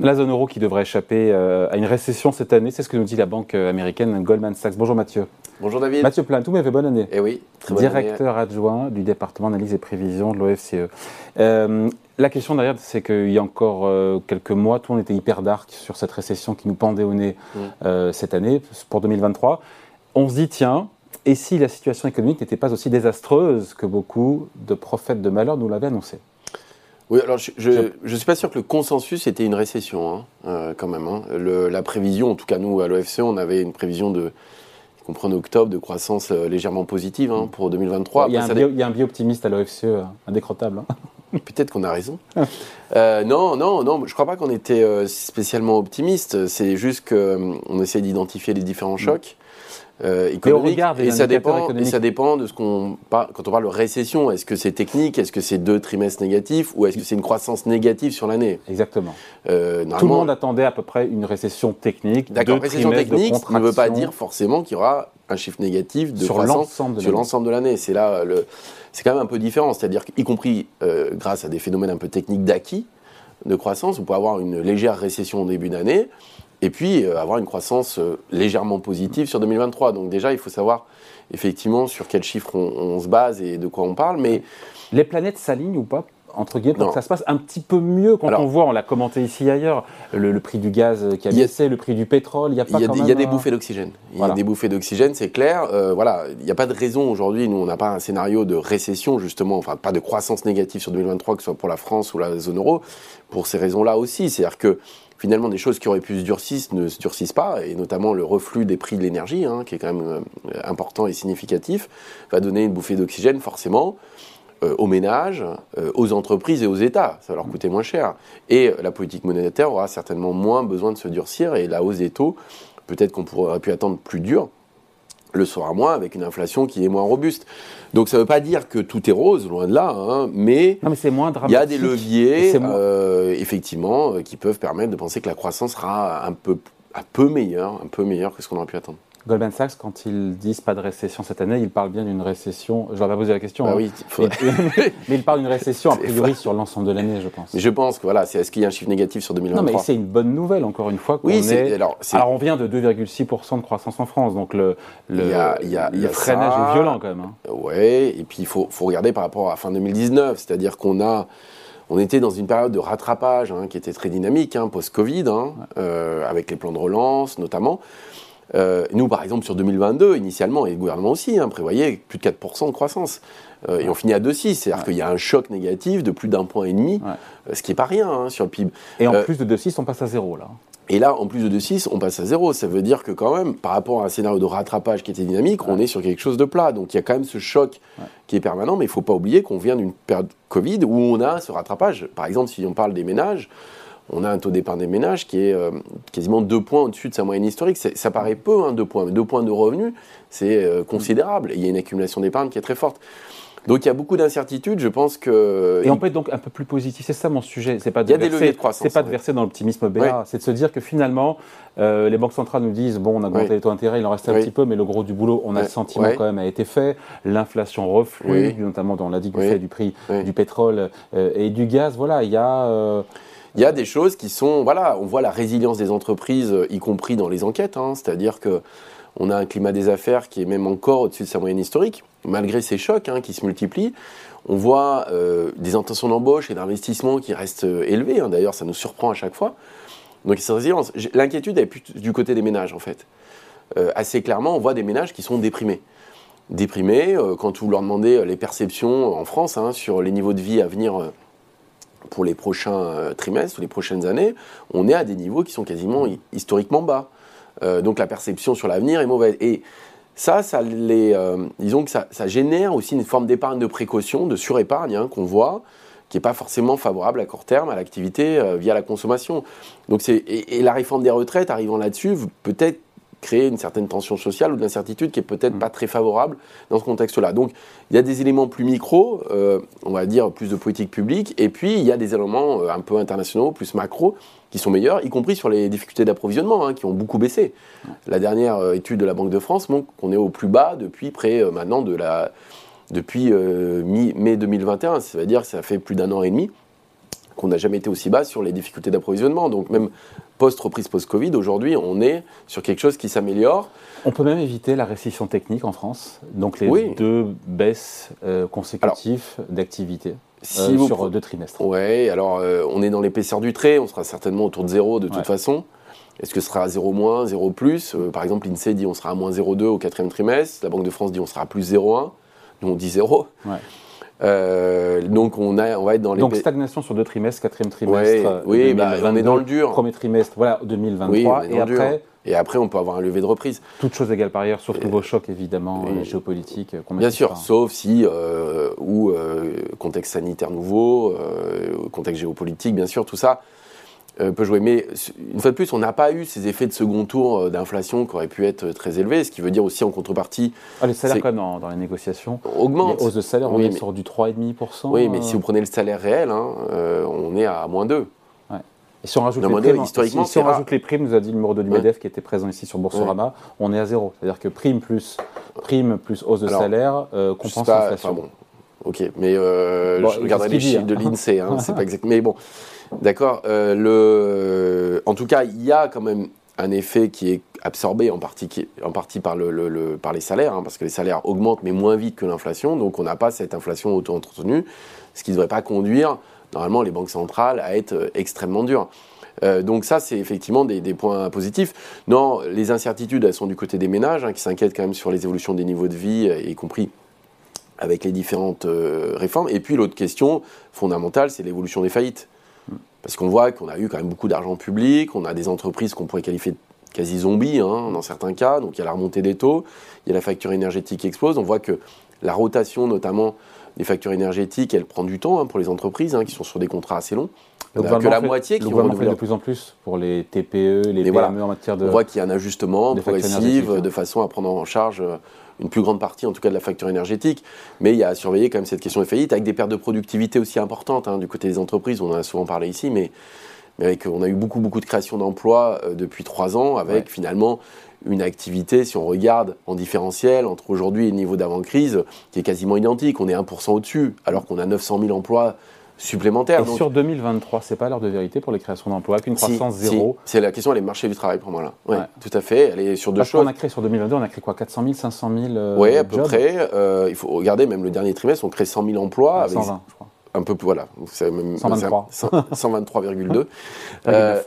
La zone euro qui devrait échapper euh, à une récession cette année, c'est ce que nous dit la banque américaine Goldman Sachs. Bonjour Mathieu. Bonjour David. Mathieu Plein, tout fait bonne année. Eh oui, très bonne Directeur adjoint du département d'analyse et prévision de l'OFCE. Euh, la question derrière, c'est qu'il y a encore euh, quelques mois, tout le monde était hyper dark sur cette récession qui nous pendait au nez mm. cette année, pour 2023. On se dit, tiens, et si la situation économique n'était pas aussi désastreuse que beaucoup de prophètes de malheur nous l'avaient annoncé? Oui, alors je ne suis pas sûr que le consensus était une récession, hein, euh, quand même. Hein. la prévision, en tout cas nous à l'OFCE, on avait une prévision de, en octobre, de croissance euh, légèrement positive hein, pour 2023. Il y, a un bio, il y, a un optimiste à l'OFCE, euh, indécrottable. Peut-être qu'on a raison. non, non, non, je ne crois pas qu'on était spécialement optimiste. C'est juste qu'on essaie d'identifier les différents mm. chocs. Euh, et ça dépend et ça dépend de ce qu'on quand on parle de récession est-ce que c'est technique est-ce que c'est deux trimestres négatifs ou est-ce que c'est une croissance négative sur l'année? Exactement. Euh, tout le monde attendait à peu près une récession technique d'accord récession technique ne veut pas dire forcément qu'il y aura un chiffre négatif de sur l'ensemble de l'année. c'est là le c'est quand même un peu différent. C'est-à-dire y compris euh, grâce à des phénomènes un peu techniques d'acquis de croissance on peut avoir une légère récession au début d'année et puis euh, avoir une croissance euh, légèrement positive sur 2023. Donc déjà, il faut savoir effectivement sur quels chiffres on, se base et de quoi on parle. Mais les planètes s'alignent ou pas entre guillemets, pour que ça se passe un petit peu mieux quand on voit, on l'a commenté ici ailleurs, le, prix du gaz qui a baissé, le prix du pétrole, il y a pas Il y a, des, bouffées d'oxygène. Il y a des bouffées d'oxygène, c'est clair. Euh, voilà, il n'y a pas de raison aujourd'hui, nous on n'a pas un scénario de récession justement, enfin pas de croissance négative sur 2023, que ce soit pour la France ou la zone euro, pour ces raisons-là aussi. C'est-à-dire que finalement des choses qui auraient pu se durcir ne se durcissent pas, et notamment le reflux des prix de l'énergie, hein, qui est quand même euh, important et significatif, va donner une bouffée d'oxygène forcément euh, aux ménages, euh, aux entreprises et aux États. Ça va leur coûter moins cher. Et la politique monétaire aura certainement moins besoin de se durcir, et la hausse des taux, peut-être qu'on pourrait pu attendre plus dur le sera moins avec une inflation qui est moins robuste. Donc ça ne veut pas dire que tout est rose, loin de là, hein, mais, il y a des leviers, euh, effectivement, euh, qui peuvent permettre de penser que la croissance sera un peu, un peu meilleure, un peu meilleure que ce qu'on aurait pu attendre. Goldman Sachs, quand ils disent pas de récession cette année, ils parlent bien d'une récession. Je leur pas poser la question. Bah hein. oui, mais, ils parlent d'une récession a priori sur l'ensemble de l'année, je pense. Mais je pense que voilà, c'est est-ce qu'il y a un chiffre négatif sur 2023 Non, mais c'est une bonne nouvelle encore une fois. Oui, est... Alors, alors, on vient de 2,6% de croissance en France, donc le, y a, le freinage est violent quand même. Hein. Ouais, et puis il faut, faut regarder par rapport à fin 2019, c'est-à-dire qu'on a on était dans une période de rattrapage hein, qui était très dynamique, hein, post-Covid, euh, avec les plans de relance notamment. Euh, nous, par exemple, sur 2022, initialement, et le gouvernement aussi, hein, prévoyait plus de 4% de croissance. Euh, et on finit à 2,6. C'est-à-dire qu'il y a un choc négatif de plus d'un point et demi, euh, ce qui n'est pas rien hein, sur le PIB. Et en plus de 2,6, on passe à zéro, là. Et là, en plus de 2,6, on passe à zéro. Ça veut dire que quand même, par rapport à un scénario de rattrapage qui était dynamique, on est sur quelque chose de plat. Donc il y a quand même ce choc qui est permanent, mais il ne faut pas oublier qu'on vient d'une période Covid où on a ce rattrapage. Par exemple, si on parle des ménages, on a un taux d'épargne des ménages qui est euh, quasiment deux points au-dessus de sa moyenne historique. Ça paraît peu, hein, deux points, mais deux points de revenus, c'est euh, considérable. il y a une accumulation d'épargne qui est très forte. Donc il y a beaucoup d'incertitudes, je pense que... Et on peut être donc un peu plus positif, c'est ça mon sujet. C'est pas de il y a des leviers de croissance. C'est pas de verser dans l'optimisme BA, c'est de se dire que finalement, euh, les banques centrales nous disent, bon, on a augmenté les taux d'intérêt, il en reste un petit peu, mais le gros du boulot, on a le sentiment quand même a été fait. L'inflation reflue, notamment dans l'a dit du fait du prix du pétrole et du gaz. Voilà, il y a il y a des choses qui sont, voilà, on voit la résilience des entreprises, y compris dans les enquêtes, hein, c'est-à-dire que on a un climat des affaires qui est même encore au-dessus de sa moyenne historique, malgré ces chocs hein, qui se multiplient. On voit euh, des intentions d'embauche et d'investissement qui restent euh, élevées. Hein. D'ailleurs, ça nous surprend à chaque fois. Donc, cette résilience. L'inquiétude est plus du côté des ménages, en fait. Euh, assez clairement, on voit des ménages qui sont déprimés. Déprimés, quand vous leur demandez les perceptions en France sur les niveaux de vie à venir pour les prochains euh, trimestres ou les prochaines années, on est à des niveaux qui sont quasiment historiquement bas. Euh, donc la perception sur l'avenir est mauvaise. Et ça, ça euh, disons que ça, génère aussi une forme d'épargne de précaution, de surépargne hein, qu'on voit, qui n'est pas forcément favorable à court terme à l'activité via la consommation. Donc et, et, la réforme des retraites arrivant là-dessus, peut-être créer une certaine tension sociale ou de l'incertitude qui est peut-être mm. pas très favorable dans ce contexte-là. Donc il y a des éléments plus micro, euh, on va dire plus de politique publique, et puis il y a des éléments euh, un peu internationaux, plus macro, qui sont meilleurs, y compris sur les difficultés d'approvisionnement, hein, qui ont beaucoup baissé. La dernière euh, étude de la Banque de France montre qu'on est au plus bas depuis près maintenant de la depuis mai 2021, ça veut dire que ça fait plus d'un an et demi qu'on n'a jamais été aussi bas sur les difficultés d'approvisionnement. Donc même post-reprise post-Covid, aujourd'hui, on est sur quelque chose qui s'améliore. On peut même éviter la récession technique en France, donc les deux baisses euh, consécutives d'activité. Euh, sur deux trimestres. Oui, alors euh, on est dans l'épaisseur du trait, on sera certainement autour de zéro de toute façon. Est-ce que ce sera 0 moins, 0 plus? Par exemple, l'INSEE dit on sera à moins 0,2 au quatrième trimestre, la Banque de France dit on sera à plus 0,1, nous on dit 0. Euh, donc on, a, on va être dans les... Donc stagnation sur deux trimestres, quatrième trimestre. oui, bah, on est dans le dur. Premier trimestre, voilà, 2023. et après, et après, on peut avoir un levé de reprise. Toute chose égale par ailleurs, sauf nouveau choc évidemment euh, géopolitique. Euh, Bien sûr, sauf si, ou contexte sanitaire nouveau, contexte géopolitique, bien sûr, tout ça euh, peut jouer. Mais une fois de plus, on n'a pas eu ces effets de second tour euh, d'inflation qui auraient pu être très élevés, ce qui veut dire aussi en contrepartie. Ah, les salaires, quand même, dans, les négociations, augmentent. Les hausses de salaire, on est sur du 3,5%. Oui, mais si vous prenez le salaire réel, hein, euh, on est à moins 2. Et si on rajoute, les primes, historiquement, si, on rajoute les primes, nous a dit le numéro de l'UMEDEF qui était présent ici sur Boursorama, on est à zéro. C'est-à-dire que prime plus, prime plus hausse de salaire compense l'inflation. bon, ok, mais je regarderai les chiffres de l'INSEE, hein, c'est pas exact. Mais bon, D'accord. Euh, le... En tout cas, il y a quand même un effet qui est absorbé en partie, en partie par, le, par les salaires, hein, parce que les salaires augmentent mais moins vite que l'inflation, donc on n'a pas cette inflation auto-entretenue, ce qui ne devrait pas conduire normalement les banques centrales à être euh, extrêmement dures. Euh, donc ça, c'est effectivement des, points positifs. Non, les incertitudes, elles sont du côté des ménages, hein, qui s'inquiètent quand même sur les évolutions des niveaux de vie, y compris avec les différentes réformes. Et puis l'autre question fondamentale, c'est l'évolution des faillites. Parce qu'on voit qu'on a eu quand même beaucoup d'argent public, on a des entreprises qu'on pourrait qualifier de quasi zombies hein, dans certains cas, donc il y a la remontée des taux, il y a la facture énergétique qui explose, on voit que la rotation notamment des factures énergétiques, elle prend du temps hein, pour les entreprises hein, qui sont sur des contrats assez longs. Donc que la moitié qui ont fait de plus en plus pour les TPE, les PME en matière de. On voit qu'il y a un ajustement progressif de façon à prendre en charge euh, une plus grande partie, en tout cas, de la facture énergétique. Mais il y a à surveiller quand même cette question des faillites, avec des pertes de productivité aussi importantes hein, du côté des entreprises. On en a souvent parlé ici, mais, mais avec, on a eu beaucoup, beaucoup de création d'emplois euh, depuis trois ans, avec finalement une activité, si on regarde en différentiel, entre aujourd'hui et le niveau d'avant-crise, qui est quasiment identique. On est 1% au-dessus, alors qu'on a 900 000 emplois supplémentaires. Et sur 2023, c'est pas l'heure de vérité pour les créations d'emplois, avec une croissance zéro C'est la question, elle est marché du travail pour moi là. Oui, tout à fait. Elle est sur deux Parce choses. On a créé sur 2022, on a créé quoi? 400 000, 500 000 Oui, à peu près. Euh, il faut regarder, même le dernier trimestre, on crée 100 000 emplois. 120, avec... je crois. Un peu plus, voilà. 123. 123,2. euh,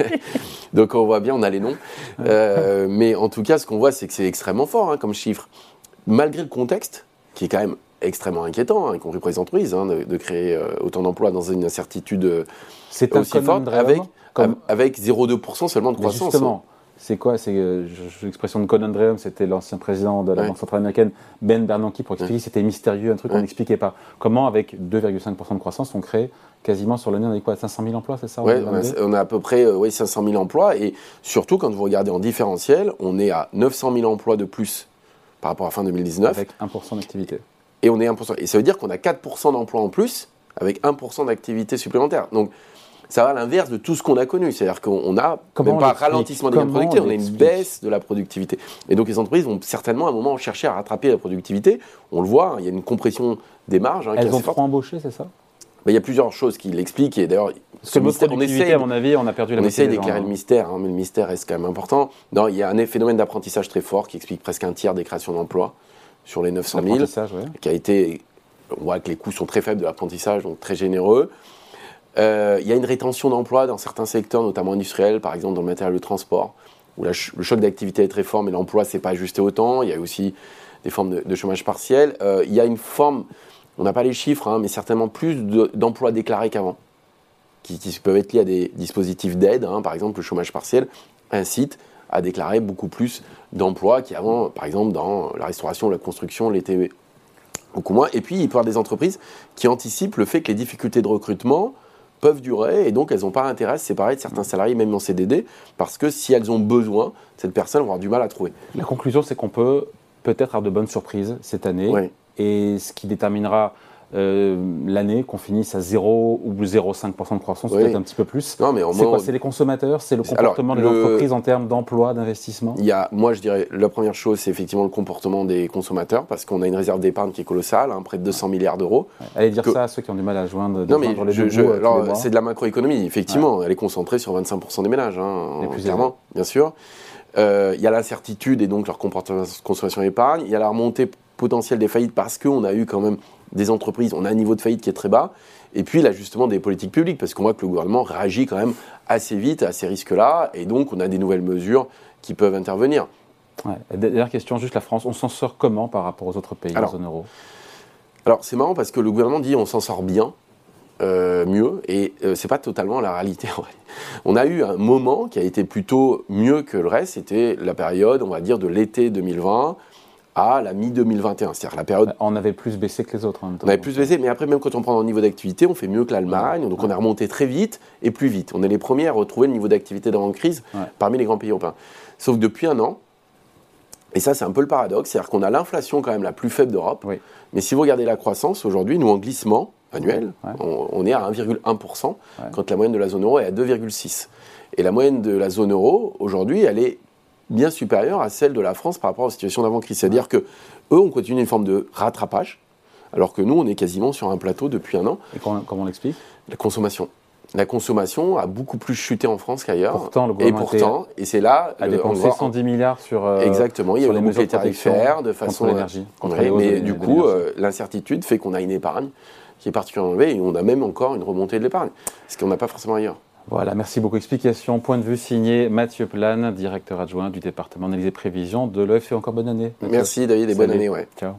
donc on voit bien, on a les noms. Euh, mais en tout cas, ce qu'on voit, c'est que c'est extrêmement fort hein, comme chiffre. Malgré le contexte, qui est quand même extrêmement inquiétant, hein, y compris pour les entreprises, hein, de, créer euh, autant d'emplois dans une incertitude aussi forte, avec, avec 0,2% seulement de croissance. Justement, c'est quoi C'est euh, l'expression de Conan Dreum, c'était l'ancien président de la Banque centrale américaine, Ben Bernanke, pour expliquer que c'était mystérieux, un truc qu'on n'expliquait pas. Comment, avec 2,5% de croissance, on crée quasiment sur l'année, on a quoi 500 000 emplois, c'est ça Oui, on, a à peu près oui, 500 000 emplois. Et surtout, quand vous regardez en différentiel, on est à 900 000 emplois de plus par rapport à fin 2019. Avec 1% d'activité et on est 1%. Et ça veut dire qu'on a 4% d'emplois en plus avec 1% d'activité supplémentaire. Donc, ça va à l'inverse de tout ce qu'on a connu. C'est-à-dire qu'on a même pas un ralentissement des productifs, on a une baisse de la productivité. Et donc les entreprises vont certainement à un moment chercher à rattraper la productivité. On le voit, hein, il y a une compression des marges. Hein, Elles ont trop embauché, c'est ça? Ben, il y a plusieurs choses qui l'expliquent. Et d'ailleurs, ce mystère, on essaie, à mon avis, on a perdu la On essaie d'éclairer le mystère, hein, mais le mystère reste quand même important. Non, il y a un phénomène d'apprentissage très fort qui explique presque un tiers des créations d'emplois sur les 900 000, qui a été, on voit que les coûts sont très faibles de l'apprentissage, donc très généreux. Euh, il y a une rétention d'emploi dans certains secteurs, notamment industriels, par exemple dans le matériel de transport, où le choc d'activité est très fort, mais l'emploi ne s'est pas ajusté autant. Il y a aussi des formes de, chômage partiel. Euh, il y a une forme, on n'a pas les chiffres, hein, mais certainement plus d'emplois déclarés qu'avant, qui, peuvent être liés à des dispositifs d'aide, hein. par exemple le chômage partiel incite à déclarer beaucoup plus d'emplois qui avant, par exemple, dans la restauration, la construction, l'étaient beaucoup moins. Et puis, il peut y avoir des entreprises qui anticipent le fait que les difficultés de recrutement peuvent durer et donc elles n'ont pas intérêt à se séparer de certains salariés, même en CDD, parce que si elles ont besoin, cette personne va avoir du mal à trouver. La conclusion, c'est qu'on peut peut-être avoir de bonnes surprises cette année. Et ce qui déterminera euh, l'année, qu'on finisse à 0 ou 0,5% de croissance, peut-être un petit peu plus. Non, mais c'est quoi C'est les consommateurs C'est le comportement des entreprises en termes d'emploi, d'investissement? Il y a, moi, je dirais, la première chose, c'est effectivement le comportement des consommateurs, parce qu'on a une réserve d'épargne qui est colossale, hein, près de 200 milliards d'euros. Allez dire ça à ceux qui ont du mal à joindre, non, mais les je, euh, c'est de la macroéconomie, effectivement. Elle est concentrée sur 25% des ménages, hein, clairement, bien sûr. Euh, il y a l'incertitude et donc leur comportement consommation épargne. Il y a la remontée potentielle des faillites parce qu'on a eu quand même des entreprises, on a un niveau de faillite qui est très bas. Et puis l'ajustement des politiques publiques, parce qu'on voit que le gouvernement réagit quand même assez vite à ces risques-là, et donc on a des nouvelles mesures qui peuvent intervenir. Dernière question, juste la France, on s'en sort comment par rapport aux autres pays de la zone euro? Alors c'est marrant parce que le gouvernement dit on s'en sort bien, euh, mieux, et ce euh, c'est pas totalement la réalité. on a eu un moment qui a été plutôt mieux que le reste, c'était la période, on va dire, de l'été 2020 à la mi-2021. C'est-à-dire la période. On avait plus baissé que les autres en même temps. On avait plus baissé, mais après, même quand on prend le niveau d'activité, on fait mieux que l'Allemagne. Donc on a remonté très vite et plus vite. On est les premiers à retrouver le niveau d'activité d'avant-crise parmi les grands pays européens. Sauf que depuis un an, et ça c'est un peu le paradoxe, c'est-à-dire qu'on a l'inflation quand même la plus faible d'Europe. Mais si vous regardez la croissance, aujourd'hui, nous en glissement annuel, on, est à 1,1%, quand la moyenne de la zone euro est à 2,6%. Et la moyenne de la zone euro, aujourd'hui, elle est bien supérieure à celle de la France par rapport aux situations d'avant-crise. C'est-à-dire que eux, on continue une forme de rattrapage, alors que nous, on est quasiment sur un plateau depuis un an. Et comment, on l'explique? La consommation. La consommation a beaucoup plus chuté en France qu'ailleurs. Pourtant, le et pourtant, et c'est là, a dépensé 110 milliards sur euh, exactement. Il y a les mesures tarifaires de façon contre l'énergie. mais du coup, euh, l'incertitude fait qu'on a une épargne qui est particulièrement élevée et on a même encore une remontée de l'épargne, ce qu'on n'a pas forcément ailleurs. Voilà, merci beaucoup. Explication, point de vue signé Mathieu Plane, directeur adjoint du département d'analyse et prévision de l'OFC. Encore bonne année. Merci David et bonne année. Ouais. Ciao.